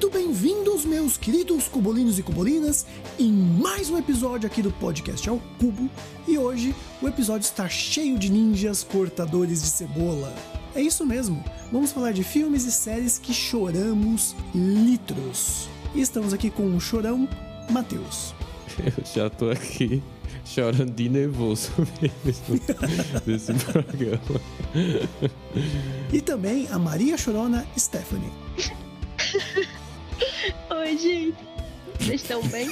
Muito bem-vindos, meus queridos cubolinos e cubolinas, em mais um episódio aqui do podcast ao Cubo. E hoje o episódio está cheio de ninjas cortadores de cebola. É isso mesmo, vamos falar de filmes e séries que choramos litros. E estamos aqui com o chorão Matheus. Eu já tô aqui chorando de nervoso mesmo desse programa. E também a Maria Chorona Stephanie. Oi, gente. Vocês estão bem?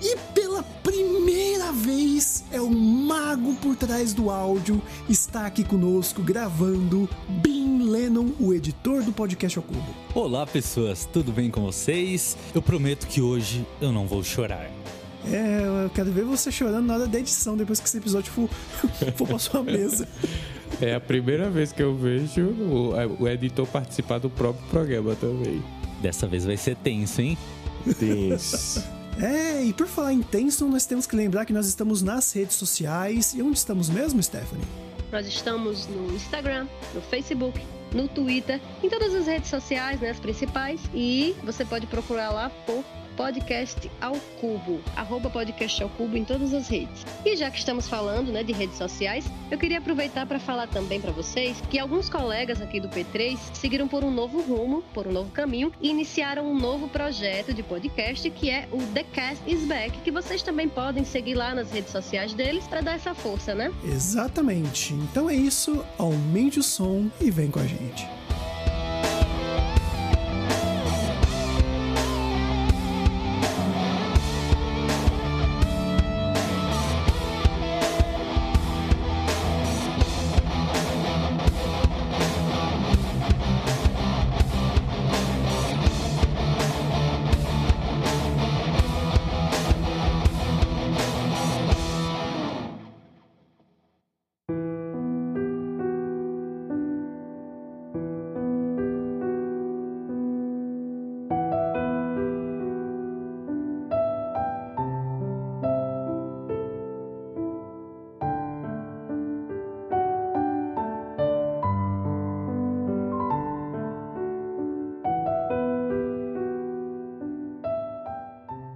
E pela primeira vez é o mago por trás do áudio, está aqui conosco gravando Bin Lennon, o editor do podcast ao Cubo. Olá, pessoas, tudo bem com vocês? Eu prometo que hoje eu não vou chorar. É, eu quero ver você chorando na hora da edição, depois que esse episódio for, for pra sua mesa. É a primeira vez que eu vejo o, o editor participar do próprio programa também. Dessa vez vai ser tenso, hein? Tenso. É, e por falar em tenso, nós temos que lembrar que nós estamos nas redes sociais. E onde estamos mesmo, Stephanie? Nós estamos no Instagram, no Facebook, no Twitter, em todas as redes sociais, né, as principais. E você pode procurar lá por Podcast ao Cubo, arroba Podcast ao Cubo em todas as redes. E já que estamos falando né, de redes sociais, eu queria aproveitar para falar também para vocês que alguns colegas aqui do P3 seguiram por um novo rumo, por um novo caminho e iniciaram um novo projeto de podcast que é o The Cast is Back, que vocês também podem seguir lá nas redes sociais deles para dar essa força, né? Exatamente. Então é isso, aumente o som e vem com a gente.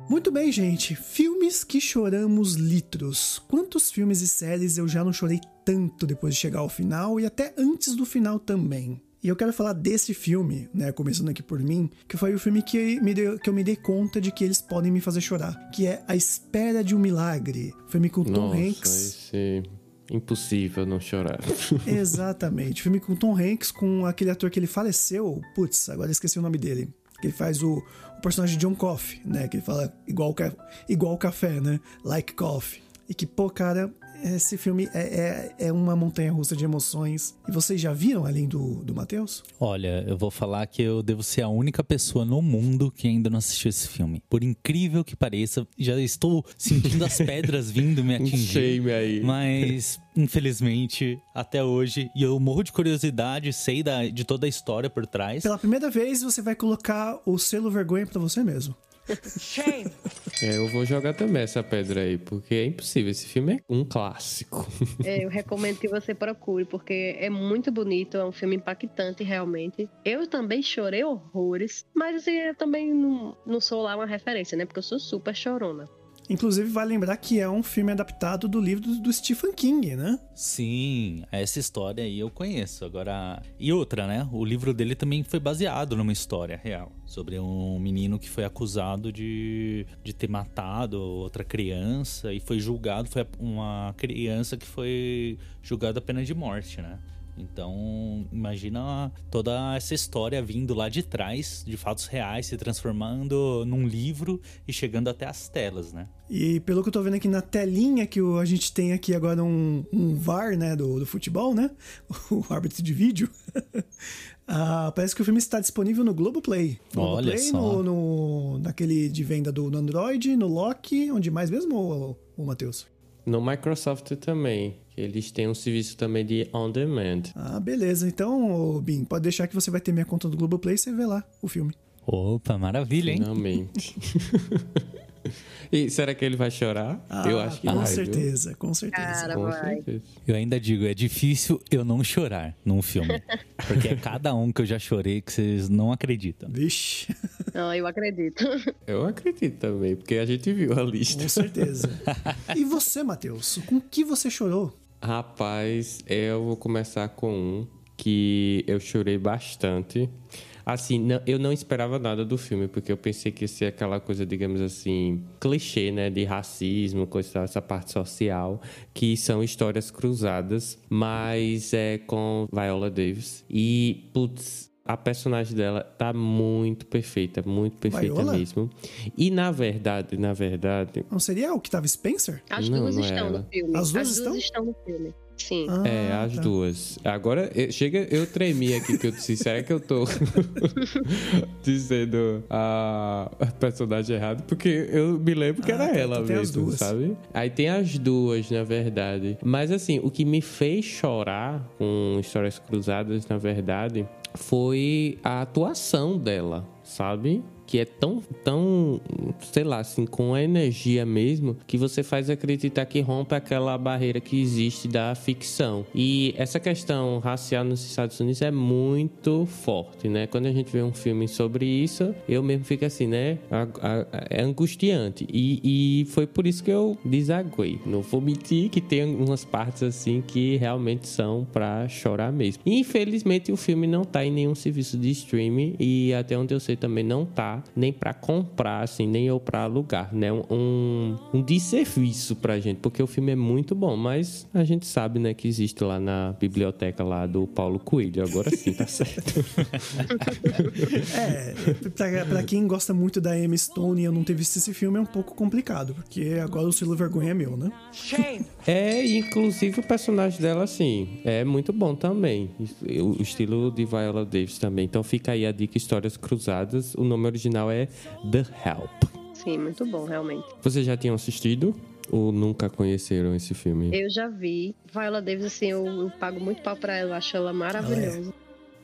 Muito bem, gente. Filmes que choramos litros. Quantos filmes e séries eu já não chorei tanto depois de chegar ao final e até antes do final também? E eu quero falar desse filme, né, começando aqui por mim, que foi o filme que, me deu, que eu me dei conta de que eles podem me fazer chorar, que é A Espera de um Milagre. Filme com Tom Nossa, Hanks. esse é impossível não chorar. Exatamente. Filme com Tom Hanks, com aquele ator que ele faleceu. Putz, agora esqueci o nome dele. Que ele faz o, o personagem de John Coffey, né? Que ele fala igual, igual café, né? Like coffee. E que, pô, cara, esse filme é, é, é uma montanha russa de emoções. E vocês já viram além do, do Matheus? Olha, eu vou falar que eu devo ser a única pessoa no mundo que ainda não assistiu esse filme. Por incrível que pareça, já estou sentindo as pedras vindo me Um atingir. shame aí. Mas, infelizmente, até hoje, e eu morro de curiosidade, sei da, de toda a história por trás. Pela primeira vez, você vai colocar o selo vergonha pra você mesmo. É, eu vou jogar também essa pedra aí, porque é impossível. Esse filme é um clássico. É, eu recomendo que você procure, porque é muito bonito, é um filme impactante realmente. Eu também chorei horrores, mas assim, eu também não, não sou lá uma referência, né? Porque eu sou super chorona. Inclusive, vai lembrar que é um filme adaptado do livro do, do Stephen King, né? Sim, essa história aí eu conheço. Agora. E outra, né? O livro dele também foi baseado numa história real. Sobre um menino que foi acusado de, de ter matado outra criança e foi julgado. Foi uma criança que foi julgada a pena de morte, né? Então, imagina toda essa história vindo lá de trás, de fatos reais, se transformando num livro e chegando até as telas, né? E pelo que eu tô vendo aqui na telinha que o- a gente tem aqui agora um, um VAR, né, do, do futebol, né? O árbitro de vídeo. Ah, parece que o filme está disponível no Globoplay. Olha Globoplay, só. no, no, naquele de venda do, no Android, no Loki, onde mais mesmo, ô, ô, Matheus? No Microsoft também. que Eles têm um serviço também de on demand. Ah, beleza. Então, ô, Bim, pode deixar que você vai ter minha conta do Globoplay e você vê lá o filme. Opa, maravilha, hein? Finalmente. e será que ele vai chorar? Ah, eu acho que com vai. viu? certeza, com certeza. Cara, Com vai. certeza. Eu ainda digo, é difícil eu não chorar num filme. Porque é cada um que eu já chorei que vocês não acreditam. Vixe, Não, eu acredito. Eu acredito também, porque a gente viu a lista. com certeza. e você, Matheus? Com que você chorou? Rapaz, eu vou começar com um que eu chorei bastante. Assim, não- eu não esperava nada do filme, porque eu pensei que ia ser aquela coisa, digamos assim, clichê, né? De racismo, coisa, essa parte social, que são histórias cruzadas, mas é com Viola Davis. E, putz, a personagem dela tá muito perfeita, muito perfeita Viola? mesmo. E na verdade, na verdade, Não seria o que tava Spencer? As Não, duas não estão ela. no filme. As duas estão? estão no filme. Sim. Ah, É, as tá. duas. Agora, eu- chega, eu tremi aqui, que eu disse, será que eu tô dizendo a personagem errada? Porque eu me lembro que Ah, era tá, ela então mesmo, duas. sabe? Aí tem as duas, na verdade. Mas assim, o que me fez chorar com Histórias Cruzadas, na verdade, foi a atuação dela, sabe? Que é tão, tão, sei lá, assim, com a energia mesmo, que você faz acreditar que rompe aquela barreira que existe da ficção. E essa questão racial nos Estados Unidos é muito forte, né? Quando a gente vê um filme sobre isso, eu mesmo fico assim, né? É angustiante. E, e foi por isso que eu desaguei. Não vou mentir que tem umas partes assim que realmente são pra chorar mesmo. Infelizmente, o filme não tá em nenhum serviço de streaming e até onde eu sei também não tá nem pra comprar, assim, nem eu pra alugar, né? Um, um desserviço pra gente, porque o filme é muito bom, mas a gente sabe, né, que existe lá na biblioteca lá do Paulo Coelho. Agora sim, tá certo. É, pra, pra quem gosta muito da Emma Stone e eu não ter visto esse filme é um pouco complicado, porque agora o selo vergonha é meu, né? É, inclusive o personagem dela, assim, é muito bom também. O estilo de Viola Davis também. Então fica aí a dica Histórias Cruzadas. O nome original é The Help. Sim, muito bom, realmente. Vocês já tinham assistido ou nunca conheceram esse filme? Eu já vi. Viola Davis, assim, eu, eu pago muito pau pra ela. Eu acho ela maravilhosa.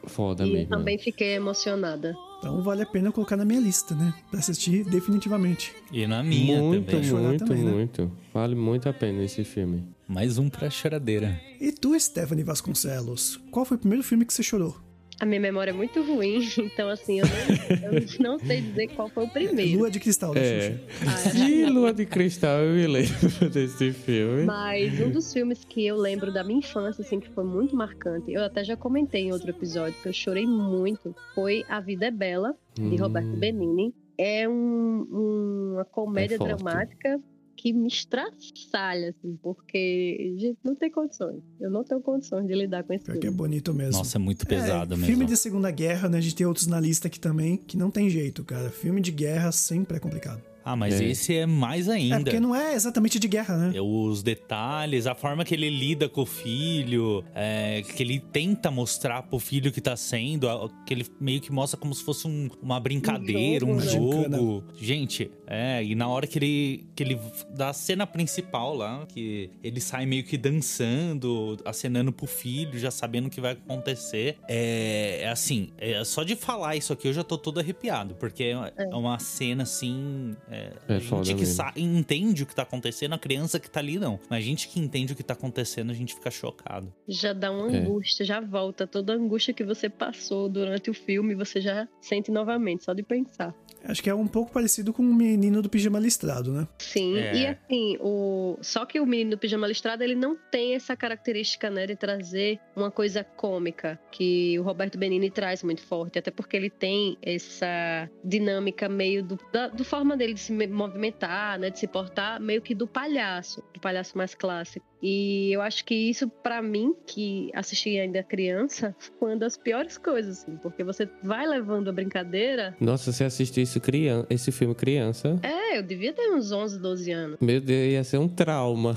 Foda e mesmo. também fiquei emocionada. Então vale a pena colocar na minha lista, né? Pra assistir definitivamente. E na minha muito, também. muito, também, né? muito. Vale muito a pena esse filme. Mais um pra choradeira. E tu, Stephanie Vasconcelos, qual foi o primeiro filme que você chorou? A minha memória é muito ruim, então assim, eu não, eu não sei dizer qual foi o primeiro. Lua de Cristal, da É. Xuxa. De Lua de Cristal eu me lembro desse filme. Mas um dos filmes que eu lembro da minha infância, assim, que foi muito marcante, eu até já comentei em outro episódio, que eu chorei muito, foi A Vida é Bela, de Hum. Roberto Benini. É um- um- uma comédia É dramática que me estraçalha, assim, porque, gente, não tem condições. Eu não tenho condições de lidar com esse Pior que é filme. bonito mesmo. Nossa, é muito pesado é, mesmo. Filme de Segunda Guerra, né? A gente tem outros na lista aqui também, que não tem jeito, cara. Filme de guerra sempre é complicado. Ah, mas É. esse é mais É, ainda. porque não é exatamente de guerra, né? É, Os detalhes, a forma que ele lida com o filho, é, que ele tenta mostrar pro filho que tá sendo, que ele meio que mostra como se fosse um- uma brincadeira, um jogo, jogo. né? Gente, é, e na hora que ele, que ele. da cena principal lá, que ele sai meio que dançando, acenando pro filho, já sabendo o que vai acontecer. É, é assim, é, só de falar isso aqui eu já tô todo arrepiado, porque é, é uma cena assim. É, É gente que entende o que tá acontecendo, a criança que tá ali não. Mas a gente que entende o que tá acontecendo, a gente fica chocado. Já dá uma É. angústia, já volta. Toda a angústia que você passou durante o filme, você já sente novamente, só de pensar. Acho que é um pouco parecido com o menino do pijama listrado, né? Sim, É. e assim, o... só que o menino do pijama listrado, ele não tem essa característica, né, de trazer uma coisa cômica, que o Roberto Benini traz muito forte, até porque ele tem essa dinâmica meio do, da do forma dele de se me- movimentar, né, de se portar, meio que do palhaço, do palhaço mais clássico. E eu acho que isso, para mim, que assisti ainda criança, foi uma das piores coisas, assim, porque você vai levando a brincadeira. Nossa, você assistiu isso criança, esse filme criança? É, eu devia ter uns 11, 12 anos. Meu Deus, ia ser um trauma.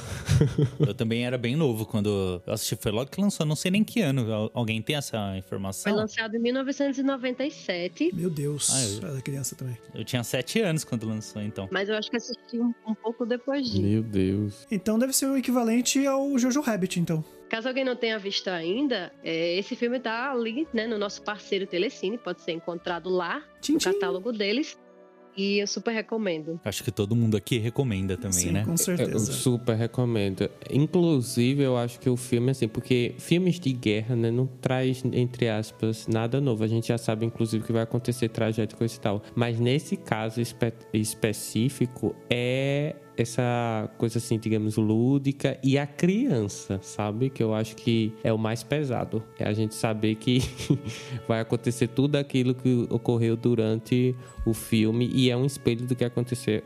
eu também era bem novo quando eu assisti. Foi logo que lançou, não sei nem que ano. Alguém tem essa informação? Foi lançado em 1997. Meu Deus, ah, eu era criança também. Eu tinha 7 anos quando lançou, então. Mas eu acho que assisti um, um pouco depois disso. Meu Deus. Então deve ser o equivalente ao Jojo Rabbit, então. Caso alguém não tenha visto ainda, é, esse filme tá ali, né, no nosso parceiro Telecine, pode ser encontrado lá, tchim, no catálogo deles. E eu super recomendo. Acho que todo mundo aqui recomenda também, Sim, né? Com certeza. Eu super recomendo. Inclusive, eu acho que o filme, assim, porque filmes de guerra, né, não traz, entre aspas, nada novo. A gente já sabe, inclusive, que vai acontecer tragédia e tal. Mas nesse caso espe específico, é essa coisa assim, digamos, lúdica e a criança, sabe? Que eu acho que é o mais pesado. É a gente saber que vai acontecer tudo aquilo que ocorreu durante o filme e é um espelho do que aconteceu,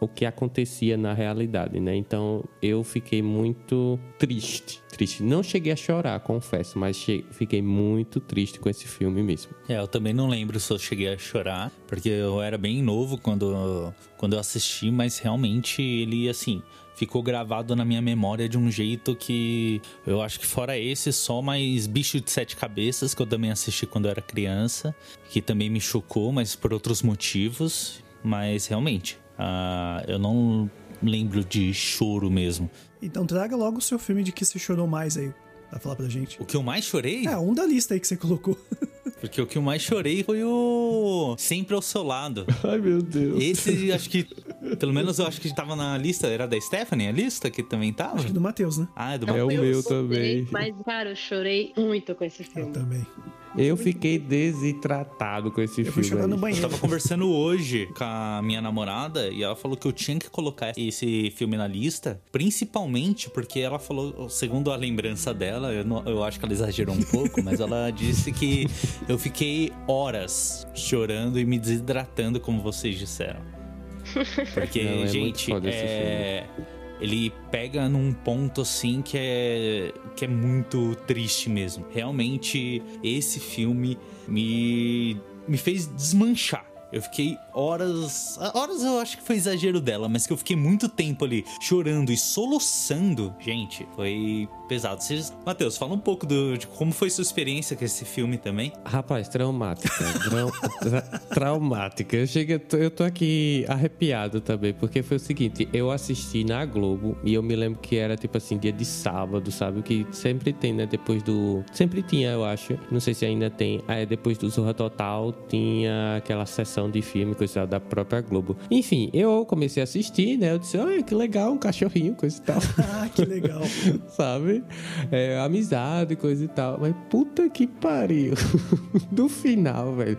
o que acontecia na realidade, né? Então eu fiquei muito triste, triste. Não cheguei a chorar, confesso, mas fiquei muito triste com esse filme mesmo. É, eu também não lembro se eu cheguei a chorar, porque eu era bem novo quando quando eu assisti, mas realmente ele assim ficou gravado na minha memória de um jeito que eu acho que fora esse, só mais Bicho de Sete Cabeças, que eu também assisti quando eu era criança, que também me chocou, mas por outros motivos. Mas realmente, uh, eu não lembro de choro mesmo. Então traga logo o seu filme de que se chorou mais aí, pra falar pra gente. O que eu mais chorei? É, um da lista aí que você colocou. Porque o que eu mais chorei foi o Sempre ao Seu Lado. Ai, meu Deus. Esse, acho que, pelo menos eu acho que tava na lista, era da Stephanie a lista que também tava? Acho que do Matheus, né? Ah, é do É o Matheus. meu também. Mas, cara, eu chorei muito com esse filme. Eu também. Eu fiquei desidratado com esse Eu fui filme. chorar no aí. Eu banheiro. tava conversando hoje com a minha namorada e ela falou que eu tinha que colocar esse filme na lista, principalmente porque ela falou, segundo a lembrança dela, eu, não- eu acho que ela exagerou um pouco, mas ela disse que eu fiquei horas chorando e me desidratando, como vocês disseram. Porque, Não, é gente, é... ele pega num ponto assim que é que é muito triste mesmo. Realmente esse filme me me fez desmanchar. Eu fiquei horas. Horas eu acho que foi exagero dela, mas que eu fiquei muito tempo ali chorando e soluçando. Gente, foi pesado. Vocês... Matheus, fala um pouco do, de como foi sua experiência com esse filme também. Rapaz, traumática. Trau- tra- traumática. Eu, cheguei, eu tô aqui arrepiado também, porque foi o seguinte: eu assisti na Globo e eu me lembro que era tipo assim, dia de sábado, sabe? O que sempre tem, né? Depois do. Sempre tinha, eu acho. Não sei se ainda tem. Aí depois do Zorra Total tinha aquela sessão de filme, coisa da própria Globo. Enfim, eu comecei a assistir, né? Eu disse, olha que legal, um cachorrinho, coisa e tal. Ah, que legal. sabe? É, amizade, coisa e tal. Mas puta que pariu. Do final, velho.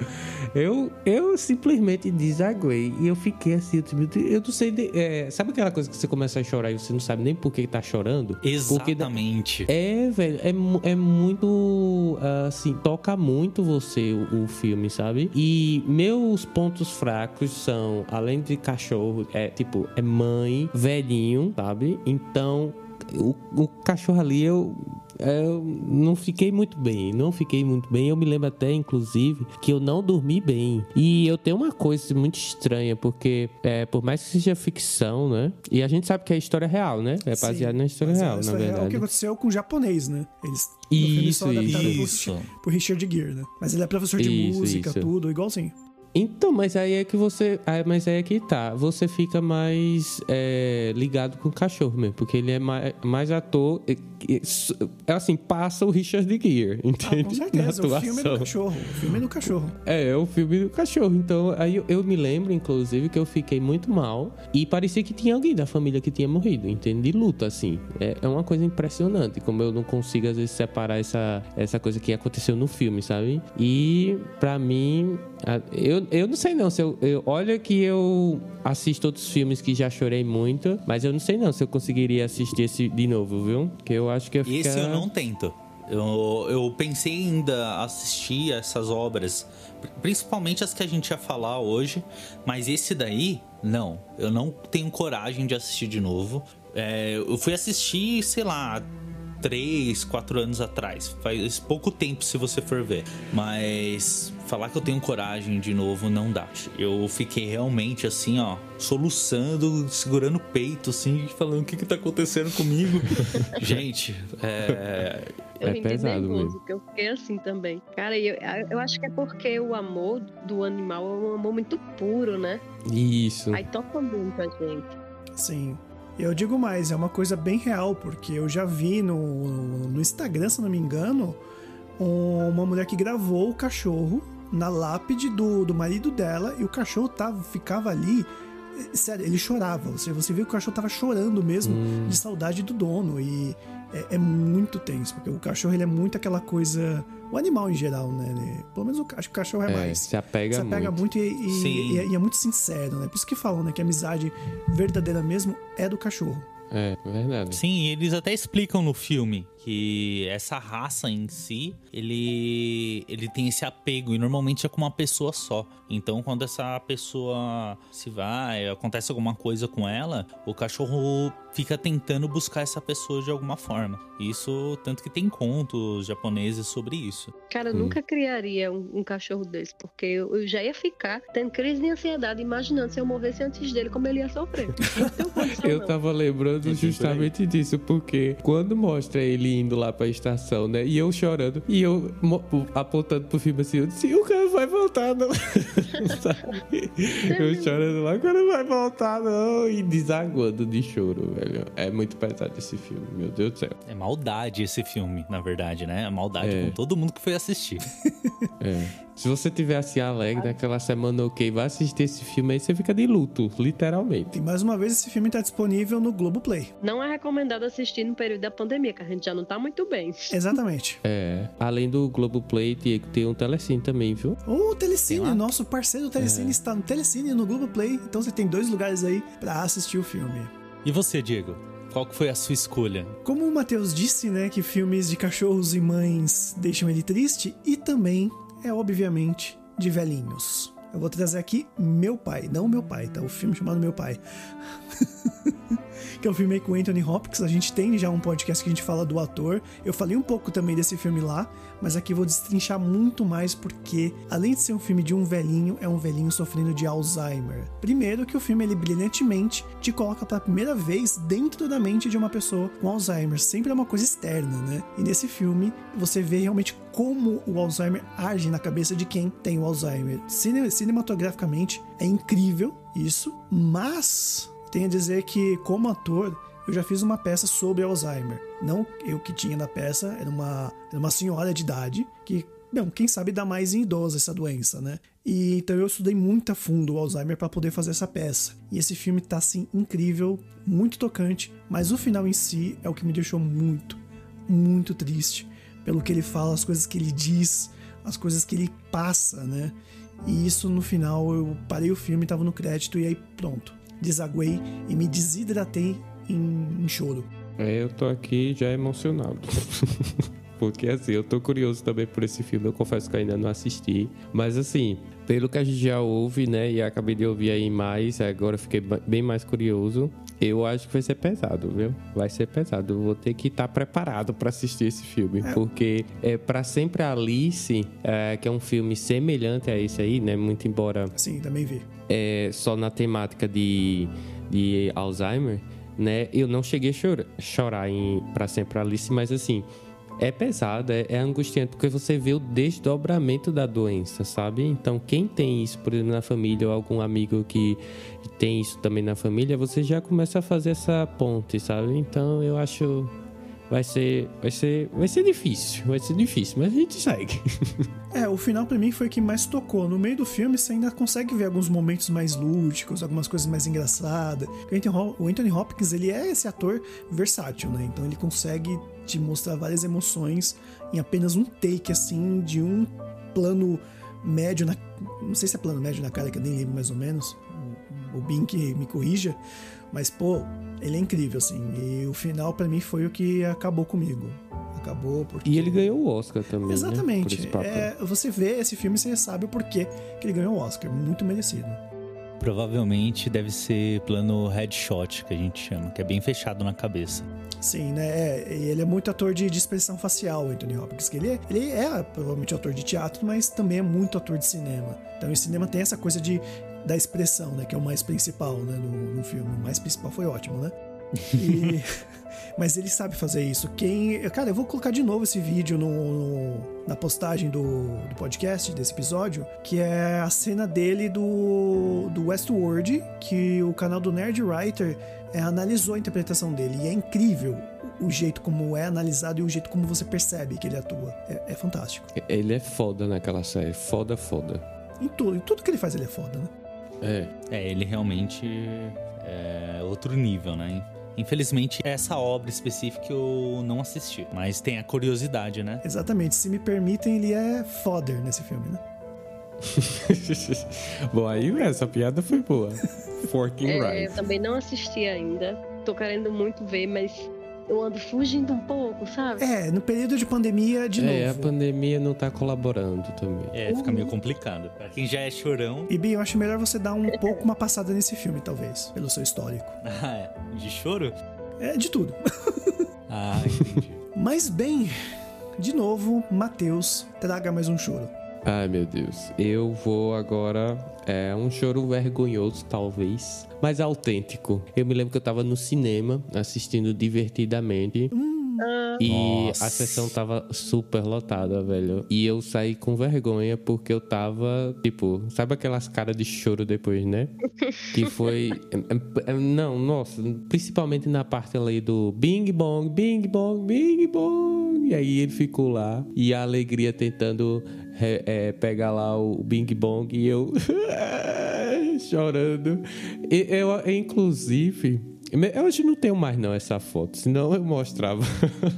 Eu, eu simplesmente desaguei. E eu fiquei assim, eu, eu não sei. de- é, sabe aquela coisa que você começa a chorar e você não sabe nem por que tá chorando? Porque Exatamente. é, velho, é, é muito. Assim, toca muito você o, o filme, sabe? E meus pontos fracos são, além de cachorro, é tipo, é mãe, velhinho, sabe? Então, o, o cachorro ali eu. Eu não fiquei muito bem, não fiquei muito bem. Eu me lembro até, inclusive, que eu não dormi bem. E eu tenho uma coisa muito estranha, porque é, por mais que seja ficção, né? E a gente sabe que é história real, né? É baseado Sim, na história é- real, na é verdade. o que aconteceu com o japonês, né? Eles Isso, isso. Pro Richard Gere, né? Mas ele é professor de Isso, música, isso. tudo, igualzinho. Então, mas aí é que você. aí- Mas aí é que tá. Você fica mais é, ligado com o cachorro mesmo. Porque ele é mais, mais ator. s- É assim, passa o Richard Gere, Ah, entende? com certeza. O filme é do cachorro. O filme é do cachorro. É, é o filme do cachorro. Então, aí eu, eu me lembro, inclusive, que eu fiquei muito mal. E parecia que tinha alguém da família que tinha morrido, entende? De luta, assim. É, é uma coisa impressionante. Como eu não consigo, às vezes, separar essa, essa coisa que aconteceu no filme, sabe? E, pra mim, a- eu, eu não sei não. Se eu, eu- olha que eu assisto outros filmes que já chorei muito. Mas eu não sei não se eu conseguiria assistir esse de novo, viu? Que eu acho que eu Esse eu não tento. Eu, eu pensei ainda assistir essas obras, principalmente as que a gente ia falar hoje, mas esse daí, não. Eu não tenho coragem de assistir de novo. É, eu fui assistir, sei lá, três, quatro anos atrás. Faz pouco tempo se você for ver. Mas falar que eu tenho coragem de novo não dá. Eu fiquei realmente assim, ó, soluçando, segurando o peito, assim, falando o que que tá acontecendo comigo. Gente, é. Eu É fiquei pesado nervoso, mesmo. porque eu fiquei assim também. Cara, eu, eu acho que é porque o amor do animal é um amor muito puro, né? Isso. Aí toca muito a gente. Sim. Eu digo mais, é uma coisa bem real, porque eu já vi no, no Instagram, se não me engano, um- uma mulher que gravou o cachorro na lápide do, do marido dela e o cachorro tava, ficava ali. eh, Sério, ele chorava. Você, você viu que o cachorro tava chorando mesmo de saudade do dono. E é, é muito tenso, porque o cachorro ele é muito aquela coisa. O animal em geral, né? Ele- pelo menos o, acho que o cachorro é, É, mais se apega se apega muito. muito, e, e- e é- e é muito sincero, né? Por isso que falam, né? Que a amizade verdadeira mesmo é do cachorro. É, verdade. Sim, eles até explicam no filme que essa raça em si, ele, ele tem esse apego e normalmente é com uma pessoa só. Então, quando essa pessoa se vai, acontece alguma coisa com ela, o cachorro fica tentando buscar essa pessoa de alguma forma. Isso, tanto que tem contos japoneses sobre isso. Cara, eu Hum. nunca criaria um, um cachorro desse, porque eu, eu já ia ficar tendo crise de ansiedade, imaginando se eu morresse antes dele, como ele ia sofrer. Eu não. tava lembrando justamente disso, porque quando mostra ele indo lá pra estação, né? E eu chorando, e eu apontando pro filme assim, eu disse, o cara vai voltar, não. Sabe? eu chorando lá, o cara vai voltar, não. E desaguando de choro, velho. É muito pesado esse filme, meu Deus do céu. É maldade esse filme, na verdade, né? É maldade É. com todo mundo que foi assistir. É. Se você tiver assim alegre naquela semana, ok, vai assistir esse filme aí, você fica de luto, literalmente. E mais uma vez, esse filme tá disponível no Globoplay. Não é recomendado assistir no período da pandemia, que a gente já não tá muito bem. Exatamente. É. Além do Globoplay, Diego, tem um Telecine também, viu? O Telecine, nosso parceiro Telecine está no Telecine e no Globoplay. Então você tem dois lugares aí pra assistir o filme. E você, Diego? Qual que foi a sua escolha? Como o Matheus disse, né, que filmes de cachorros e mães deixam ele triste e também é obviamente de velhinhos. Eu vou trazer aqui Meu Pai, não Meu Pai, tá? O filme chamado Meu Pai. que é um filme aí com Anthony Hopkins. A gente tem já um podcast que a gente fala do ator. Eu falei um pouco também desse filme lá, mas aqui eu vou destrinchar muito mais porque, além de ser um filme de um velhinho, é um velhinho sofrendo de Alzheimer. Primeiro que o filme ele brilhantemente te coloca pela primeira vez dentro da mente de uma pessoa com Alzheimer. Sempre é uma coisa externa, né? E nesse filme você vê realmente como o Alzheimer age na cabeça de quem tem o Alzheimer. Cine- cinematograficamente é incrível isso, mas tenho a dizer que, como ator, eu já fiz uma peça sobre Alzheimer. Não eu que tinha na peça, era uma, era uma senhora de idade que, bom, quem sabe dá mais em idosa essa doença, né? E então eu estudei muito a fundo o Alzheimer para poder fazer essa peça. E esse filme tá assim incrível, muito tocante, mas o final em si é o que me deixou muito, muito triste pelo que ele fala, as coisas que ele diz, as coisas que ele passa, né? E isso no final eu parei o filme, tava no crédito e aí pronto. Desaguei e me desidratei em, em choro. É, eu tô aqui já emocionado. Porque assim, eu tô curioso também por esse filme, eu confesso que ainda não assisti. Mas assim, pelo que a gente já ouve, né, e acabei de ouvir aí mais, agora fiquei bem mais curioso. Eu acho que vai ser pesado, viu? Vai ser pesado. Eu vou ter que estar preparado pra assistir esse filme. Porque é para sempre a Alice, é, que é um filme semelhante a esse aí, né? Muito embora Sim, também vi. é, só na temática de, de Alzheimer, né? Eu não cheguei a chorar, chorar em Pra Sempre Alice, mas assim, é pesado, é, é angustiante, porque você vê o desdobramento da doença, sabe? Então, quem tem isso, por exemplo, na família, ou algum amigo que tem isso também na família, você já começa a fazer essa ponte, sabe? Então, eu acho. Vai ser, vai ser, vai ser difícil, vai ser difícil, mas a gente segue. É, o final pra mim foi o que mais tocou. No meio do filme você ainda consegue ver alguns momentos mais lúdicos, algumas coisas mais engraçadas. O Anthony, Hopkins, ele é esse ator versátil, né? Então ele consegue te mostrar várias emoções em apenas um take, assim, de um plano médio na... Não sei se é plano médio na cara, que eu nem lembro mais ou menos. O- Bink me corrija. Mas, pô, ele é incrível, assim. E o final pra mim foi o que acabou comigo. Acabou porque... E ele ganhou o Oscar também, né? Por Exatamente. esse papel. É, você vê esse filme e você sabe o porquê que ele ganhou o Oscar. Muito merecido. Provavelmente deve ser plano headshot, que a gente chama, que é bem fechado na cabeça. Sim, né? É, e ele é muito ator de, de expressão facial, Anthony Hopkins. Que ele, é, ele é provavelmente ator de teatro, mas também é muito ator de cinema. Então, o cinema tem essa coisa de, da expressão, né? Que é o mais principal né, no, no filme. O mais principal foi ótimo, né? E, mas ele sabe fazer isso. Quem. Cara, eu vou colocar de novo esse vídeo no, no, na postagem do, do podcast, desse episódio, que é a cena dele do, do Westworld, que o canal do Nerd Writer é, analisou a interpretação dele. E é incrível o jeito como é analisado e o jeito como você percebe que ele atua. É, é fantástico. Ele é foda naquela série. Foda, foda. Em tudo, em tudo que ele faz, ele é foda, né? É. É, ele realmente é outro nível, né? Infelizmente, essa obra específica eu não assisti, mas tem a curiosidade, né? Exatamente. Se me permitem, ele é foder nesse filme, né? Bom, aí essa piada foi boa. Forking É, eu Right. também não assisti ainda. Tô querendo muito ver, mas eu ando fugindo um pouco, sabe? É, no período de pandemia, de É, a novo. pandemia não tá colaborando também. É, fica meio complicado. Pra quem já é chorão. E bem, eu acho melhor você dar um pouco uma passada nesse filme, talvez, pelo seu histórico. Ah, é. De choro? É de tudo. Ah, entendi. Mas bem, de novo, Matheus, traga mais um choro. Ai, meu Deus. Eu vou agora. É um choro vergonhoso, talvez, mas autêntico. Eu me lembro que eu tava no cinema assistindo divertidamente. E Nossa. a sessão tava super lotada, velho. E eu saí com vergonha porque eu tava, tipo, sabe aquelas caras de choro depois, né? Que foi. é, é, Não, nossa, principalmente na parte ali do Bing Bong, Bing Bong, Bing Bong. E aí ele ficou lá e a alegria tentando é, é, pegar lá o Bing Bong e eu chorando. Eu, inclusive. Eu hoje não tenho mais não essa foto, senão eu mostrava.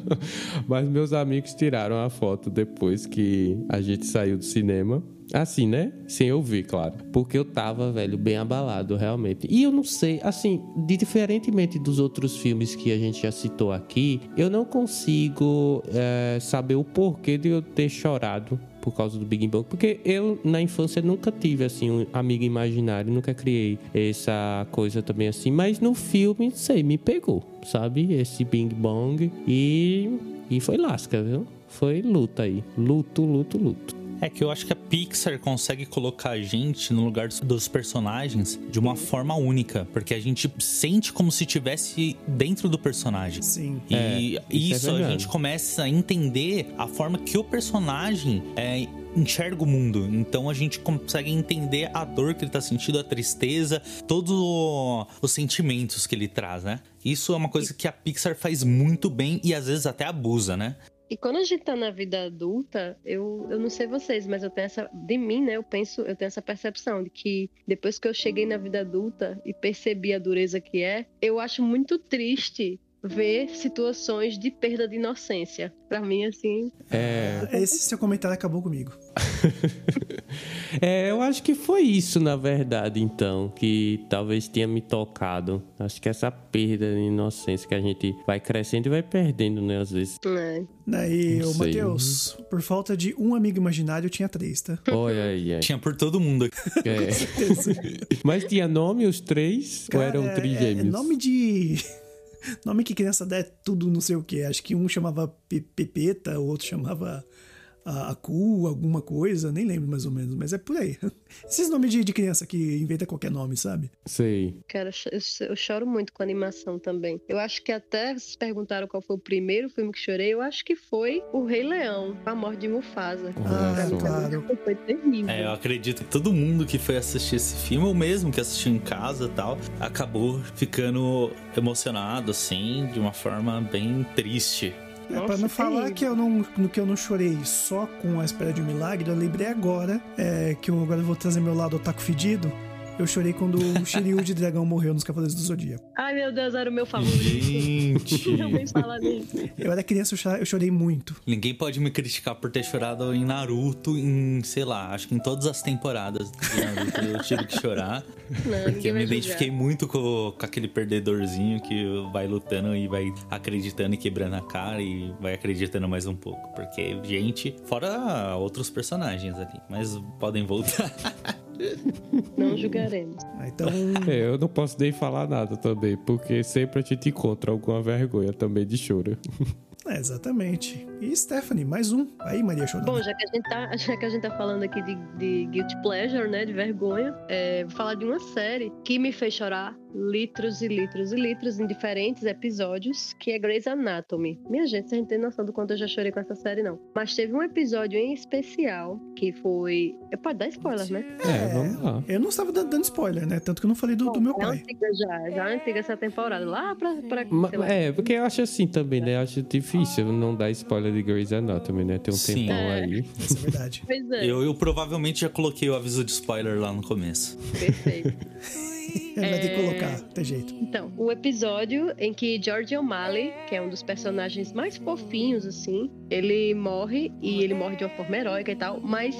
Mas meus amigos tiraram a foto depois que a gente saiu do cinema. Assim, né? Sem ouvir, claro. Porque eu tava, velho, bem abalado, realmente. E eu não sei, assim, diferentemente dos outros filmes que a gente já citou aqui, eu não consigo eh, saber o porquê de eu ter chorado por causa do Big Bang, porque eu na infância nunca tive assim um amigo imaginário, nunca criei essa coisa também assim, mas no filme, sei, me pegou, sabe? Esse Bing Bong e e foi lasca, viu? Foi luta aí, luto, luto, luto. É que eu acho que a Pixar consegue colocar a gente no lugar dos- personagens de uma forma única, porque a gente sente como se estivesse dentro do personagem. Sim. E É, isso é isso, a verdade. gente começa a entender a forma que o personagem é, enxerga o mundo. Então a gente consegue entender a dor que ele tá sentindo, a tristeza, todos os sentimentos que ele traz, né? Isso é uma coisa que a Pixar faz muito bem e às vezes até abusa, né? E quando a gente tá na vida adulta, eu, eu não sei vocês, mas eu tenho essa. De mim, né? Eu penso, eu tenho essa percepção de que depois que eu cheguei na vida adulta e percebi a dureza que é, eu acho muito triste ver situações de perda de inocência. Pra mim, assim. É, Esse seu comentário acabou comigo. é, eu acho que foi isso na verdade, então, que talvez tenha me tocado. Acho que essa perda de inocência que a gente vai crescendo e vai perdendo, né, às vezes. né? Daí, ô sei. Matheus, por falta de um amigo imaginário, eu tinha três, tá? Olha aí, aí. Tinha por todo mundo. É. Mas tinha nome os três? ou eram Cara, trigêmeos? É, nome de. Nome que criança dá é tudo não sei o que. Acho que um chamava Pe- Pepeta, o outro chamava a, a Cu, alguma coisa, nem lembro mais ou menos, mas é por aí. Esses nomes de, de criança que inventa qualquer nome, sabe? Sei. Cara, eu, cho- eu choro muito com animação também. Eu acho que até vocês perguntaram qual foi o primeiro filme que chorei. Eu acho que foi O Rei Leão, A Morte de Mufasa. Ah, só. claro. Foi terrível. É, eu acredito que todo mundo que foi assistir esse filme, ou mesmo que assistiu em casa e tal, acabou ficando emocionado, assim, de uma forma bem triste. É, pra não falar que eu não, que eu não chorei só com a espera de um milagre, eu lembrei agora é, que eu agora vou trazer meu lado otaku fedido. Eu chorei quando o Shiryu de dragão morreu nos Cavaleiros do Zodíaco. Ai, meu Deus, era o meu favorito. Gente! Nisso. Eu era criança, eu cho- eu chorei muito. Ninguém pode me criticar por ter chorado em Naruto, em, sei lá, acho que em todas as temporadas de Naruto eu tive que chorar. Não, Porque eu me identifiquei julgar. muito com, com aquele perdedorzinho que vai lutando e vai acreditando e quebrando a cara e vai acreditando mais um pouco. Porque, gente, fora outros personagens ali, mas podem voltar. Não julgaremos. Ah, Então, É, eu não posso nem falar nada também, porque sempre a gente encontra alguma vergonha também de choro. é, exatamente. E Stephanie, mais um. Aí, Maria Chorona. Bom, já que a gente tá, já que a gente tá falando aqui de, de guilty pleasure, né, de vergonha, é, vou falar de uma série que me fez chorar litros e litros e litros em diferentes episódios, que é Grey's Anatomy. Minha gente, vocês não tem noção do quanto eu já chorei com essa série, não. Mas teve um episódio em especial que foi... Eu pode dar spoiler, né? É, vamos lá. Eu não estava dando spoiler, né? Tanto que eu não falei do, do meu É pai. antiga já, já é antiga essa temporada, lá pra... pra Ma- sei lá. É, porque eu acho assim também, né? Eu acho difícil não dar spoiler de Grey's Anatomy, né? Tem um Sim. tempão É. aí. Isso é verdade. Pois é, Eu, eu provavelmente já coloquei o aviso de spoiler lá no começo. perfeito. Ele vai ter que É. colocar, tem jeito. Então, o episódio em que George O'Malley, que é um dos personagens mais fofinhos, assim, ele morre e ele morre de uma forma heróica e tal, mas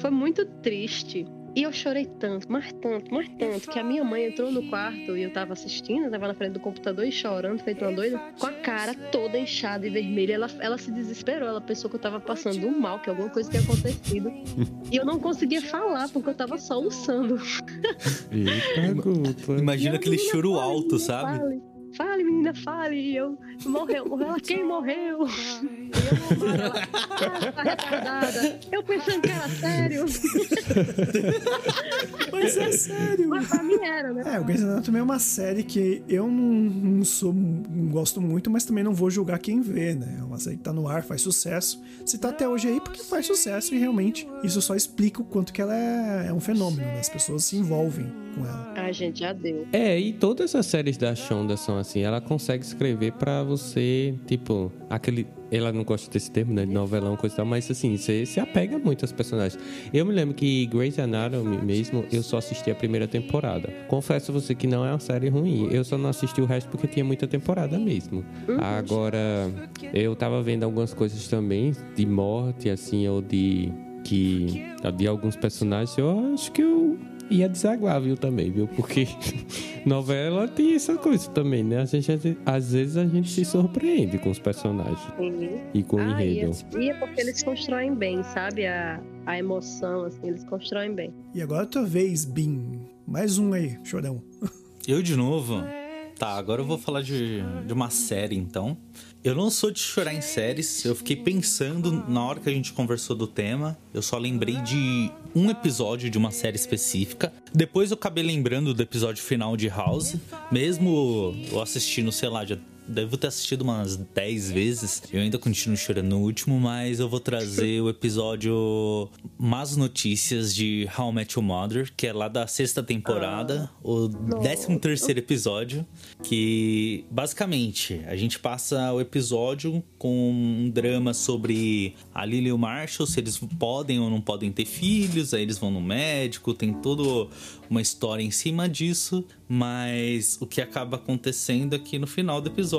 foi muito triste. E eu chorei tanto, mas tanto, mas tanto, que a minha mãe entrou no quarto e eu tava assistindo, tava na frente do computador e chorando, feito uma doida, com a cara toda inchada e vermelha. Ela, ela se desesperou, ela pensou que eu tava passando um mal, que alguma coisa tinha acontecido. e eu não conseguia falar, porque eu tava soluçando. Eita. Imagina E aquele "Menina, choro fale, alto, sabe? Fale, fale, menina, fale. E eu, morreu, morreu. Ela, quem morreu? E eu, "Mamãe, ela, "Ah, tá retardada. Eu pensando que era sério. Mas é sério. Mas pra mim era, né? É, o Grey's Anatomy é uma série que eu não, não sou, não gosto muito, mas também não vou julgar quem vê, né? É uma série que tá no ar, faz sucesso. Se tá até hoje aí, porque faz sucesso e realmente isso só explica o quanto que ela é, é um fenômeno, né? As pessoas se envolvem com ela. Ai, gente, já deu. É, e todas as séries da Shonda são assim, ela consegue escrever pra você, tipo, aquele. Ela não gosta desse termo, né? De novelão, coisa e tal, mas assim, você se apega muito aos personagens. Eu me lembro que Grey's Anatomy mesmo, eu só assisti a primeira temporada. Confesso a você que não é uma série ruim. Eu só não assisti o resto porque tinha muita temporada mesmo. Agora, eu tava vendo algumas coisas também de morte, assim, ou de. Que. De alguns personagens, eu acho que eu ia desaguar, viu, também, viu? Porque novela tem essa coisa também, né? A gente, às vezes a gente se surpreende com os personagens Sim. e com o Ah, e, enredo. é, e é porque eles constroem bem, sabe? A, a emoção, assim, eles constroem bem. E agora a tua vez, Bim. Mais um aí, chorão. Eu de novo? Tá, agora eu vou falar de, de uma série então. Eu não sou de chorar em séries, eu fiquei pensando na hora que a gente conversou do tema. Eu só lembrei de um episódio de uma série específica. Depois eu acabei lembrando do episódio final de House. Mesmo eu assistindo, sei lá, já devo ter assistido umas 10 vezes. Eu ainda continuo chorando no último, mas eu vou trazer o episódio Más Notícias de How I Met Your Mother, que é lá da sexta temporada, o 13 terceiro episódio, que basicamente a gente passa o episódio com um drama sobre a Lily e o Marshall, se eles podem ou não podem ter filhos, aí eles vão no médico, tem toda uma história em cima disso, mas o que acaba acontecendo aqui no final do episódio,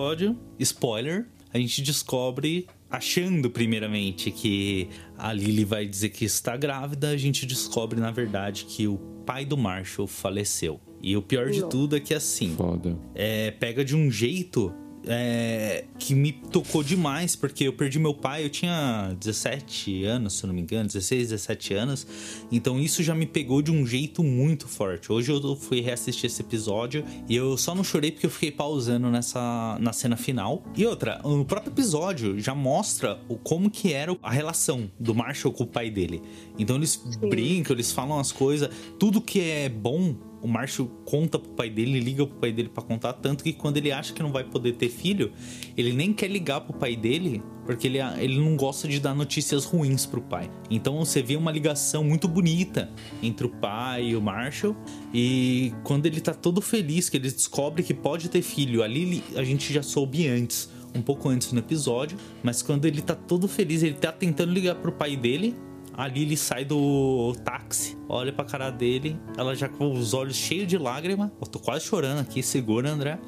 spoiler, a gente descobre achando primeiramente que a Lily vai dizer que está grávida, a gente descobre na verdade que o pai do Marshall faleceu. E o pior de tudo é que assim, Foda. é, pega de um jeito é, que me tocou demais, porque eu perdi meu pai, eu tinha 17 anos, se eu não me engano, 16, 17 anos. Então isso já me pegou de um jeito muito forte. Hoje eu fui reassistir esse episódio e eu só não chorei porque eu fiquei pausando nessa na cena final. E outra, o próprio episódio já mostra o como que era a relação do Marshall com o pai dele. Então eles brincam, eles falam as coisas, tudo que é bom o Marshall conta pro pai dele, liga pro pai dele pra contar, tanto que quando ele acha que não vai poder ter filho, ele nem quer ligar pro pai dele, porque ele, ele não gosta de dar notícias ruins pro pai. Então você vê uma ligação muito bonita entre o pai e o Marshall, e quando ele tá todo feliz que ele descobre que pode ter filho, ali a gente já soube antes, um pouco antes no episódio, mas quando ele tá todo feliz, ele tá tentando ligar pro pai dele, a Lily sai do táxi, olha pra cara dele, ela já com os olhos cheios de lágrima. Eu tô quase chorando aqui, segura, André.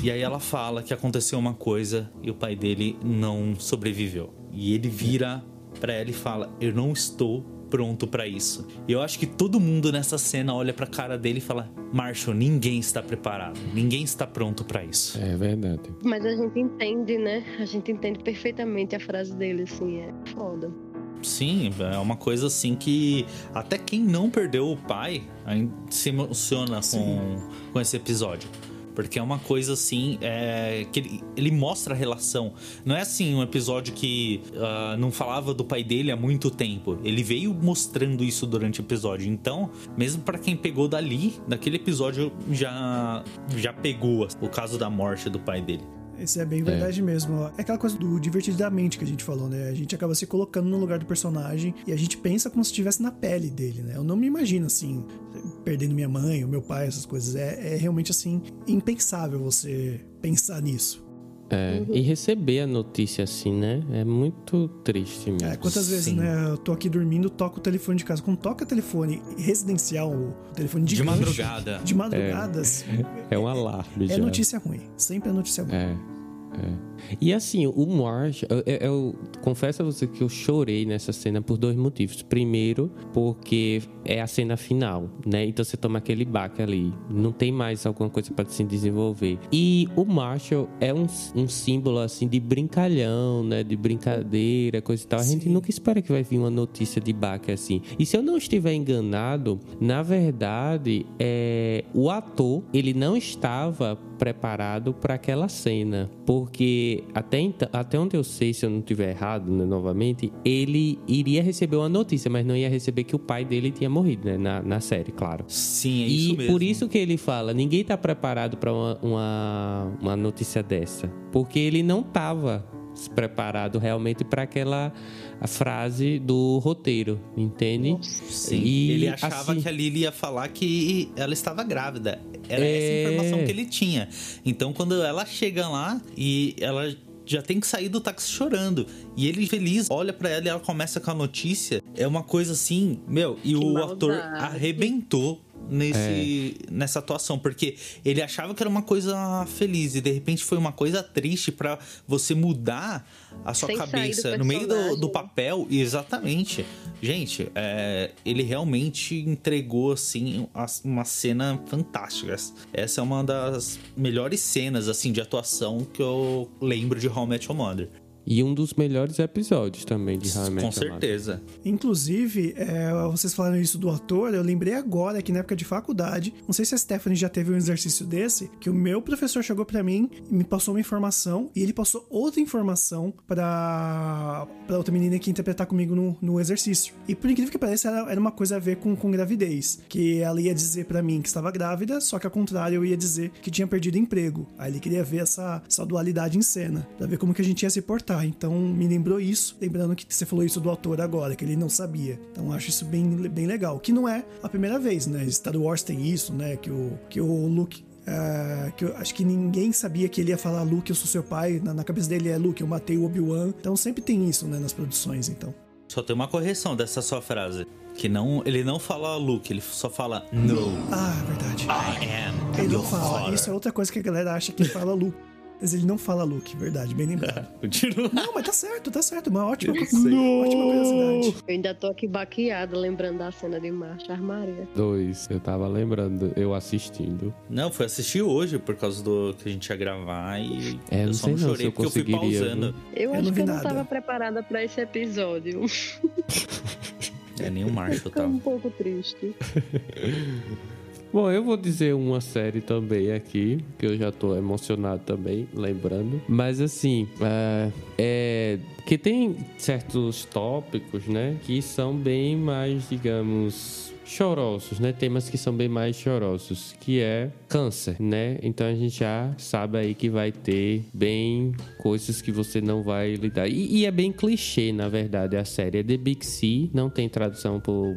E aí ela fala que aconteceu uma coisa e o pai dele não sobreviveu. E ele vira pra ela e fala: Eu não estou pronto pra isso. E eu acho que todo mundo nessa cena olha pra cara dele e fala: Marshall, ninguém está preparado, ninguém está pronto pra isso. É verdade. Mas a gente entende, né? A gente entende perfeitamente a frase dele, assim, é foda. Sim, é uma coisa assim que até quem não perdeu o pai se emociona com, com esse episódio. Porque é uma coisa assim, é, que ele, ele mostra a relação. Não é assim um episódio que uh, não falava do pai dele há muito tempo. Ele veio mostrando isso durante o episódio. Então, mesmo para quem pegou dali, daquele episódio já, já pegou o caso da morte do pai dele. Isso é bem verdade é. mesmo. É aquela coisa do divertidamente que a gente falou, né? A gente acaba se colocando no lugar do personagem e a gente pensa como se estivesse na pele dele, né? Eu não me imagino assim, perdendo minha mãe, o meu pai, essas coisas. É, é realmente assim, impensável você pensar nisso. É, uhum. e receber a notícia assim, né? É muito triste mesmo. É, quantas vezes, Sim. né? Eu tô aqui dormindo, toco o telefone de casa. Quando toca telefone residencial, o telefone de, de madrugada. De madrugadas. É, é um alarme. É já. notícia ruim. Sempre é notícia ruim. É. É. E assim, o Marsh, eu, eu, eu, confesso a você que eu chorei nessa cena por dois motivos. Primeiro, porque é a cena final, né? Então você toma aquele baque ali. Não tem mais alguma coisa para se desenvolver. E o Marshall é um, um símbolo, assim, de brincalhão, né? De brincadeira, coisa e tal. A gente nunca espera que vai vir uma notícia de baque assim. E se eu não estiver enganado, na verdade, é, o ator, ele não estava preparado para aquela cena. Porque até, então, até onde eu sei, se eu não estiver errado, né, novamente, ele iria receber uma notícia, mas não ia receber que o pai dele tinha morrido, né? Na, na série, claro. Sim, é e isso mesmo. por isso que ele fala: ninguém está preparado para uma, uma, uma notícia dessa. Porque ele não estava preparado realmente para aquela a frase do roteiro, entende? Sim. E, ele achava assim, que a Lily ia falar que ela estava grávida. Era é... essa informação que ele tinha. Então, quando ela chega lá e ela já tem que sair do táxi chorando. E ele feliz olha para ela e ela começa com a notícia. É uma coisa assim, meu, e que o maldade. ator arrebentou nesse, é. nessa atuação, porque ele achava que era uma coisa feliz e de repente foi uma coisa triste para você mudar a sua Sem cabeça no meio do, do, papel. Exatamente. Gente, é, ele realmente entregou assim uma cena fantástica. Essa é uma das melhores cenas assim de atuação que eu lembro de How I Met Your Mother. E um dos melhores episódios também de How I Com certeza. Inclusive, é, vocês falaram isso do ator, eu lembrei agora que na época de faculdade, não sei se a Stephanie já teve um exercício desse, que o meu professor chegou para mim e me passou uma informação e ele passou outra informação para para outra menina que ia interpretar comigo no, no exercício. E por incrível que pareça, era, era uma coisa a ver com, com gravidez, que ela ia dizer para mim que estava grávida, só que ao contrário eu ia dizer que tinha perdido emprego. Aí ele queria ver essa, essa dualidade em cena, para ver como que a gente ia se portar. Então me lembrou isso, lembrando que você falou isso do autor agora, que ele não sabia. Então acho isso bem, bem legal. Que não é a primeira vez, né? Star Wars tem isso, né? Que o, que o Luke Uh, que eu acho que ninguém sabia que ele ia falar Luke, eu sou seu pai. Na, na cabeça dele é Luke, eu matei o Obi-Wan. Então sempre tem isso, né, nas produções, então. Só tem uma correção dessa sua frase. Que não, ele não fala Luke, ele só fala No. Ah, é verdade. I am. Ele não fala. Father. Isso é outra coisa que a galera acha que fala Luke. Mas ele não fala Luke, verdade, bem lembrado. Continua. Não, mas tá certo, tá certo. Uma ótima, ótima curiosidade. Eu ainda tô aqui baqueada lembrando da cena de Marcha Armaria. Dois, eu tava lembrando, eu assistindo. Não, fui assistir hoje por causa do que a gente ia gravar e é, eu só não chorei não, porque eu fui pausando. Eu, eu acho que eu não tava preparada pra esse episódio. É, nem o Marshall tava. um pouco triste. Bom, eu vou dizer uma série também aqui, que eu já tô emocionado também, lembrando. Mas assim, é, é que tem certos tópicos, né, que são bem mais, digamos, chorosos, né? Temas que são bem mais chorosos, que é câncer, né? Então a gente já sabe aí que vai ter bem coisas que você não vai lidar. E, e é bem clichê, na verdade, a série. É The Big C, não tem tradução pro,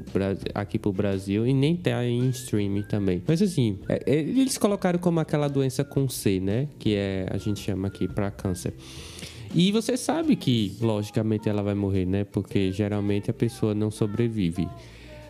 aqui pro Brasil e nem tá em streaming também. Mas assim, é, é, eles colocaram como aquela doença com C, né? Que é, a gente chama aqui para câncer. E você sabe que, logicamente, ela vai morrer, né? Porque geralmente a pessoa não sobrevive.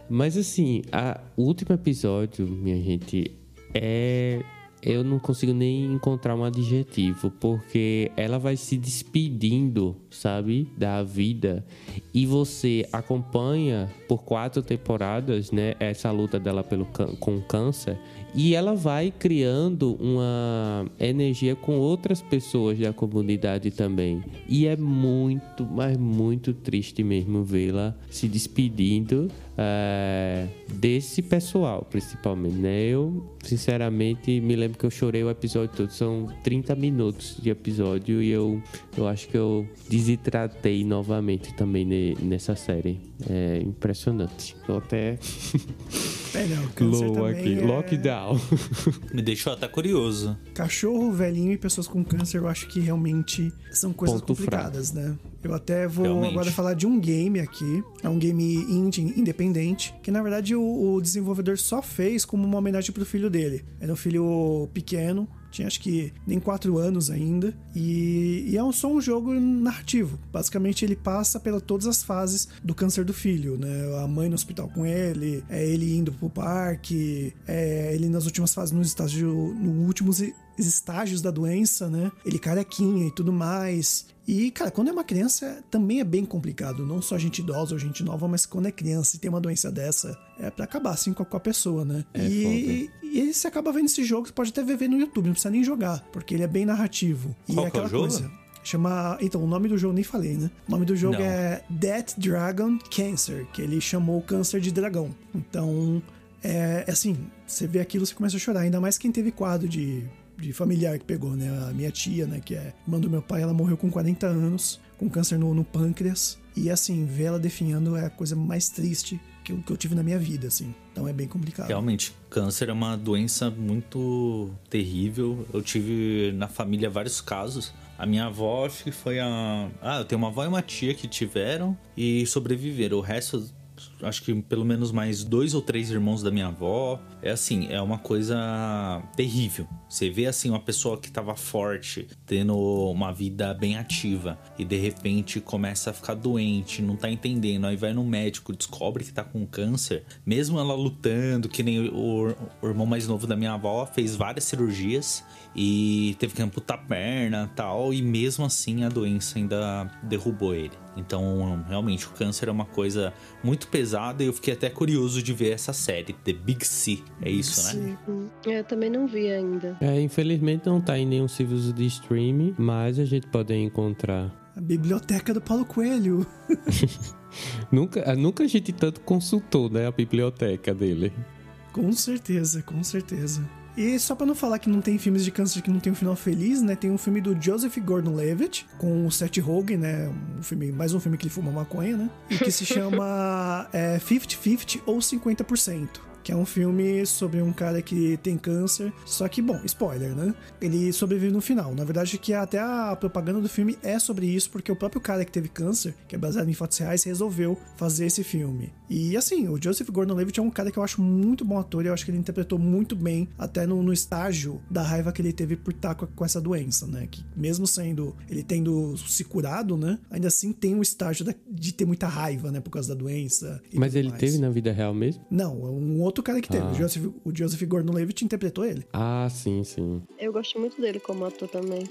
Mas assim, a, o último episódio, minha gente, é eu não consigo nem encontrar um adjetivo, porque ela vai se despedindo, sabe, da vida. E você acompanha por quatro temporadas, né, essa luta dela pelo com câncer e ela vai criando uma energia com outras pessoas da comunidade também. E é muito, mas muito triste mesmo vê-la se despedindo é, desse pessoal, principalmente, né? Eu, sinceramente, me lembro que eu chorei o episódio todo. São 30 minutos de episódio e eu, eu acho que eu desidratei novamente também nessa série. É impressionante. Tô até. É, não, Low aqui, é... lockdown. Me deixou até curioso. Cachorro, velhinho e pessoas com câncer, eu acho que realmente são coisas Ponto complicadas, fraco. né? Eu até vou realmente. agora falar de um game aqui. É um game indie, independente, que na verdade o, o desenvolvedor só fez como uma homenagem pro filho dele. Era um filho pequeno, tinha acho que nem quatro anos ainda. E, e, é só um jogo narrativo. Basicamente, ele passa pela todas as fases do câncer do filho, né? A mãe no hospital com ele, é ele indo pro parque, é ele nas últimas fases, no estágio, no últimos estágios da doença, né? Ele carequinha e tudo mais. E, cara, quando é uma criança também é bem complicado. Não só gente idosa ou gente nova, mas quando é criança e tem uma doença dessa, é para acabar assim com a, pessoa, né? É e, e aí você acaba vendo esse jogo, você pode até ver no YouTube, não precisa nem jogar, porque ele é bem narrativo. E Qual é aquela é coisa. Chama. Então, o nome do jogo nem falei, né? O nome do jogo não. é Death Dragon Cancer, que ele chamou câncer de dragão. Então, é, é assim, você vê aquilo, você começa a chorar. Ainda mais quem teve quadro de de familiar que pegou, né? A minha tia, né, que é irmã do meu pai, ela morreu com 40 anos, com câncer no, no pâncreas. E assim, ver ela definhando é a coisa mais triste que eu, que eu tive na minha vida, assim. Então é bem complicado. Realmente, câncer é uma doença muito terrível. Eu tive na família vários casos. A minha avó, acho que foi a. Ah, eu tenho uma avó e uma tia que tiveram e sobreviveram. O resto acho que pelo menos mais dois ou três irmãos da minha avó. É assim, é uma coisa terrível. Você vê assim uma pessoa que estava forte, tendo uma vida bem ativa e de repente começa a ficar doente, não tá entendendo, aí vai no médico, descobre que tá com câncer, mesmo ela lutando, que nem o, o irmão mais novo da minha avó fez várias cirurgias e teve que amputar a perna, tal, e mesmo assim a doença ainda derrubou ele. Então, realmente, o câncer é uma coisa muito pesada e eu fiquei até curioso de ver essa série, The Big C. É isso, né? Sim. Eu também não vi ainda. É, infelizmente não tá em nenhum serviço de streaming, mas a gente pode encontrar. A biblioteca do Paulo Coelho. nunca, nunca a gente tanto consultou, né, a biblioteca dele. Com certeza, com certeza. E só para não falar que não tem filmes de câncer que não tem um final feliz, né? Tem um filme do Joseph Gordon-Levitt com o Seth Rogen, né? Um filme, mais um filme que ele fuma maconha, né? E que se chama é, 50-50 ou 50% que é um filme sobre um cara que tem câncer. Só que, bom, spoiler, né? Ele sobrevive no final. Na verdade, que até a propaganda do filme é sobre isso, porque o próprio cara que teve câncer, que é baseado em fatos reais, resolveu fazer esse filme. E assim, o Joseph Gordon-Levitt é um cara que eu acho muito bom ator e eu acho que ele interpretou muito bem, até no, no estágio da raiva que ele teve por estar com, com, essa doença, né? Que mesmo sendo ele tendo se curado, né? Ainda assim tem um estágio da, de ter muita raiva, né? Por causa da doença. Mas ele mais. teve na vida real mesmo? Não, um outro cara que teve. Ah. O Joseph, o Joseph Gordon-Levitt interpretou ele. Ah, sim, sim. Eu gosto muito dele como ator também.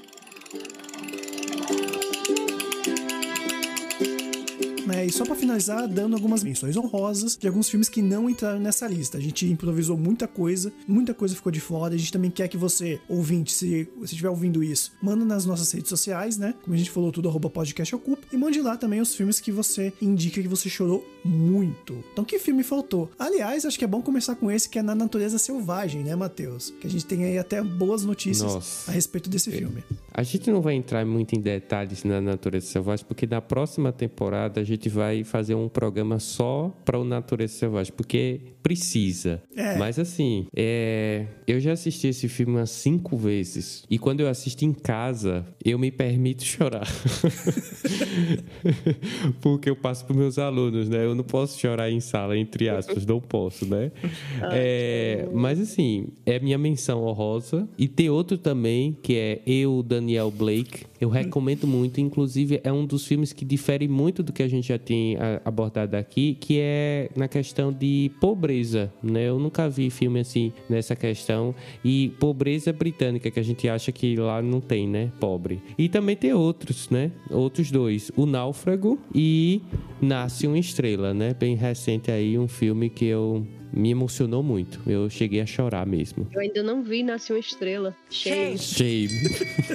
Né? E só para finalizar, dando algumas menções honrosas de alguns filmes que não entraram nessa lista. A gente improvisou muita coisa, muita coisa ficou de fora. A gente também quer que você, ouvinte, se estiver ouvindo isso, manda nas nossas redes sociais, né? Como a gente falou, tudo arroba podcast ocupa. E mande lá também os filmes que você indica que você chorou muito. Então, que filme faltou? Aliás, acho que é bom começar com esse que é Na Natureza Selvagem, né, Matheus? Que a gente tem aí até boas notícias Nossa. a respeito desse filme. A gente não vai entrar muito em detalhes na Natureza Selvagem, porque na próxima temporada a gente gente vai fazer um programa só para o Natureza Selvagem, porque precisa. É. Mas assim, é... eu já assisti esse filme umas cinco vezes. E quando eu assisto em casa, eu me permito chorar. porque eu passo para meus alunos, né? Eu não posso chorar em sala, entre aspas, não posso, né? É... Mas assim, é minha menção honrosa. E tem outro também, que é eu, Daniel Blake. Eu recomendo muito. Inclusive, é um dos filmes que difere muito do que a gente já tinha abordado aqui, que é na questão de pobreza, né? Eu nunca vi filme assim nessa questão. E pobreza britânica, que a gente acha que lá não tem, né? Pobre. E também tem outros, né? Outros dois. O Náufrago e Nasce uma Estrela, né? Bem recente aí, um filme que eu me emocionou muito. Eu cheguei a chorar mesmo. Eu ainda não vi Nasce uma Estrela. Shame. Shame.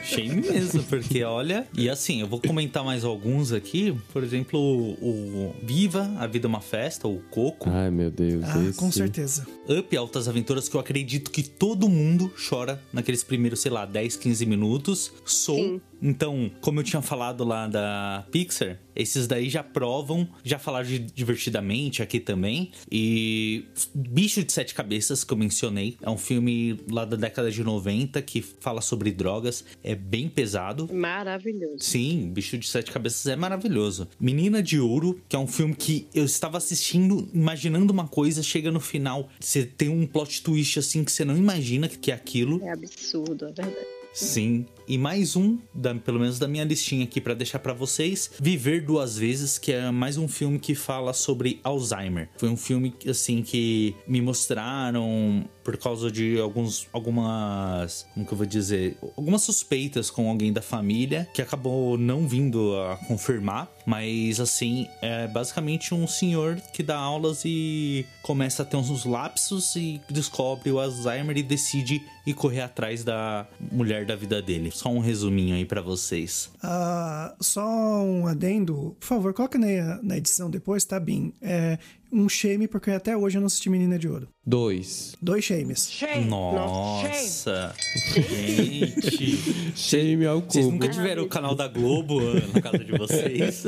Shame mesmo, porque olha. E assim, eu vou comentar mais alguns aqui. Por exemplo, o, o Viva, A Vida é uma Festa, o Coco. Ai, meu Deus. Ah, esse... com certeza. Up, Altas Aventuras, que eu acredito que todo mundo chora naqueles primeiros, sei lá, 10, 15 minutos. Soul. Sim. Então, como eu tinha falado lá da Pixar, esses daí já provam, já falaram de divertidamente aqui também. E Bicho de Sete Cabeças, que eu mencionei, é um filme lá da década de 90 que fala sobre drogas, é bem pesado. Maravilhoso. Sim, Bicho de Sete Cabeças é maravilhoso. Menina de Ouro, que é um filme que eu estava assistindo, imaginando uma coisa, chega no final, você tem um plot twist assim que você não imagina que é aquilo. É absurdo, é verdade. Sim. E mais um, da- pelo menos da minha listinha aqui pra deixar pra vocês, Viver Duas Vezes, que é mais um filme que fala sobre Alzheimer. Foi um filme assim que me mostraram por causa de alguns algumas, como que eu vou dizer, algumas suspeitas com alguém da família que acabou não vindo a confirmar, mas assim, é basicamente um senhor que dá aulas e começa a ter uns lapsos e descobre o Alzheimer e decide ir correr atrás da mulher da vida dele. Só um resuminho aí pra vocês. Ah, só um adendo, por favor, coloca na, na edição depois, tá, Bim? É um shame, porque até hoje eu não assisti Menina de Ouro. Dois. Dois shames. Nossa, gente. Shame ao Vocês cubo. nunca tiveram o canal da Globo na casa de vocês?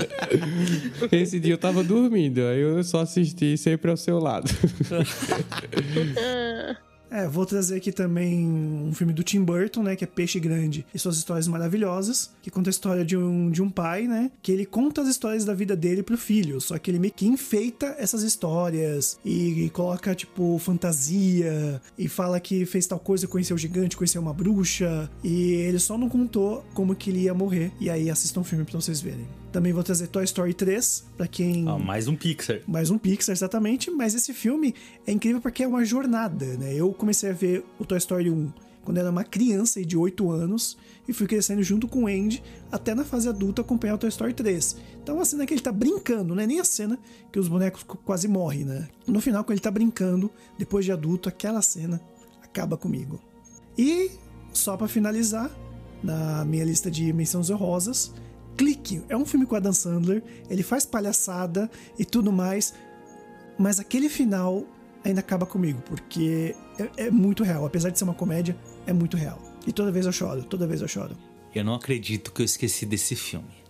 Esse dia eu tava dormindo, aí eu só assisti sempre ao seu lado. É, vou trazer aqui também um filme do Tim Burton, né, que é Peixe Grande e suas histórias maravilhosas, que conta a história de um, de um pai, né, que ele conta as histórias da vida dele pro filho, só que ele meio que enfeita essas histórias e, e coloca, tipo, fantasia e fala que fez tal coisa, conheceu o gigante, conheceu uma bruxa e ele só não contou como que ele ia morrer. E aí assistam o filme pra vocês verem. Também vou trazer Toy Story 3, pra quem... Ah, mais um Pixar. Mais um Pixar, exatamente. Mas esse filme é incrível porque é uma jornada, né? Eu comecei a ver o Toy Story 1 quando era uma criança de 8 anos e fui crescendo junto com o Andy até na fase adulta acompanhar o Toy Story 3. Então a cena que ele tá brincando, não é nem a cena que os bonecos qu- quase morrem, né? No final, quando ele tá brincando, depois de adulto, aquela cena acaba comigo. E, só pra finalizar, na minha lista de menções honrosas, Clique é um filme com Adam Sandler, ele faz palhaçada e tudo mais, mas aquele final ainda acaba comigo, porque é, é muito real. Apesar de ser uma comédia, é muito real. E toda vez eu choro, toda vez eu choro. Eu não acredito que eu esqueci desse filme.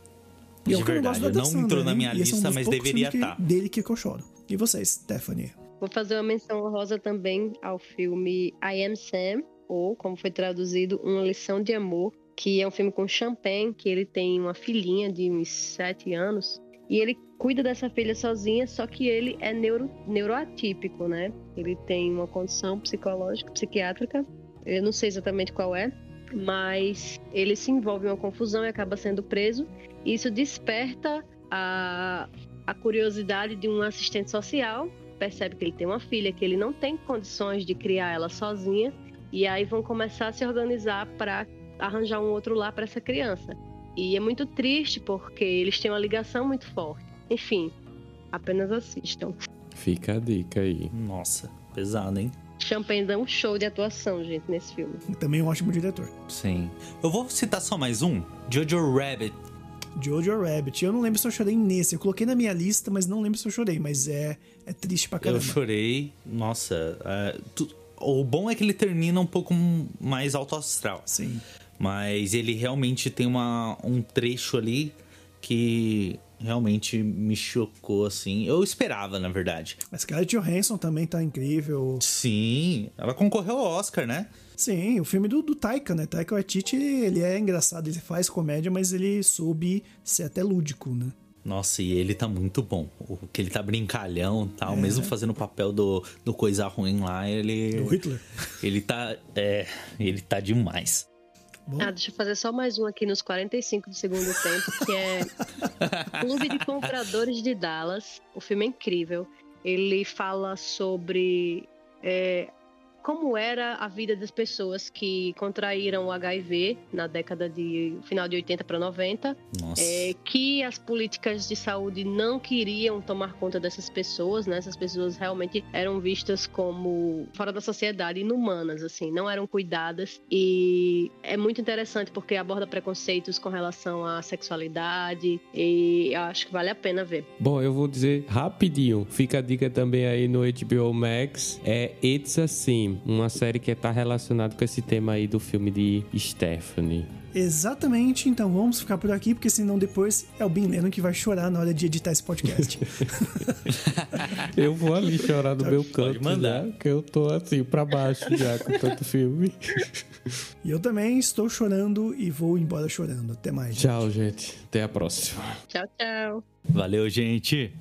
De eu não verdade, gosto do não Adam Sandler, entrou na hein? minha esse é um lista, mas deveria estar. que, dele que eu choro. E você, Stephanie? Vou fazer uma menção honrosa também ao filme I Am Sam, ou como foi traduzido, Uma Lição de Amor, que é um filme com Champagne, que ele tem uma filhinha de uns sete anos, e ele cuida dessa filha sozinha, só que ele é neuro, neuroatípico, né? Ele tem uma condição psicológica, psiquiátrica, eu não sei exatamente qual é, mas ele se envolve em uma confusão e acaba sendo preso, e isso desperta a, a curiosidade de um assistente social percebe que ele tem uma filha, que ele não tem condições de criar ela sozinha, e aí vão começar a se organizar para arranjar um outro lar para essa criança. E é muito triste porque eles têm uma ligação muito forte. Enfim, apenas assistam. Fica a dica aí. Nossa, pesado, hein? Champagne dá um show de atuação, gente, nesse filme. Também um ótimo diretor. Sim. Eu vou citar só mais um. Jojo Rabbit. Jojo Rabbit. Eu não lembro se eu chorei nesse. Eu coloquei na minha lista, mas não lembro se eu chorei. Mas é, é triste pra Eu caramba. chorei. Nossa. é, tu- O bom é que ele termina um pouco mais alto astral. Sim. Mas ele realmente tem uma, um trecho ali que realmente me chocou, assim. Eu esperava, na verdade. A Scarlett Johansson também tá incrível. Sim, ela concorreu ao Oscar, né? Sim, o filme do, do Taika, né? Taika Waititi, ele é engraçado, ele faz comédia, mas ele soube ser até lúdico, né? Nossa, e ele tá muito bom. O que ele tá brincalhão e É. tal, mesmo fazendo o papel do, do coisa ruim lá, ele. Do Hitler. Ele tá. É. Ele tá demais. Bom. Ah, deixa eu fazer só mais um aqui nos 45 do segundo tempo, que é Clube de Compradores de Dallas. O filme é incrível. Ele fala sobre é, como era a vida das pessoas que contraíram o HIV na década de final de 80 para 90, Nossa. é, que as políticas de saúde não queriam tomar conta dessas pessoas, né? Essas pessoas realmente eram vistas como fora da sociedade, inumanas, assim, não eram cuidadas. E é muito interessante porque aborda preconceitos com relação à sexualidade e acho que vale a pena ver. Bom, eu vou dizer rapidinho. Fica a dica também aí no HBO Max. É It's a Sim, uma série que está relacionada com esse tema aí do filme de Stephanie. Exatamente, então vamos ficar por aqui, porque senão depois é o Bin Lennon que vai chorar na hora de editar esse podcast. Eu vou ali chorar no meu canto, mandar. já, que eu tô assim pra baixo já com tanto filme. e eu também estou chorando e vou embora chorando. Até mais. Tchau, gente. Até a próxima. Tchau, tchau. Valeu, gente.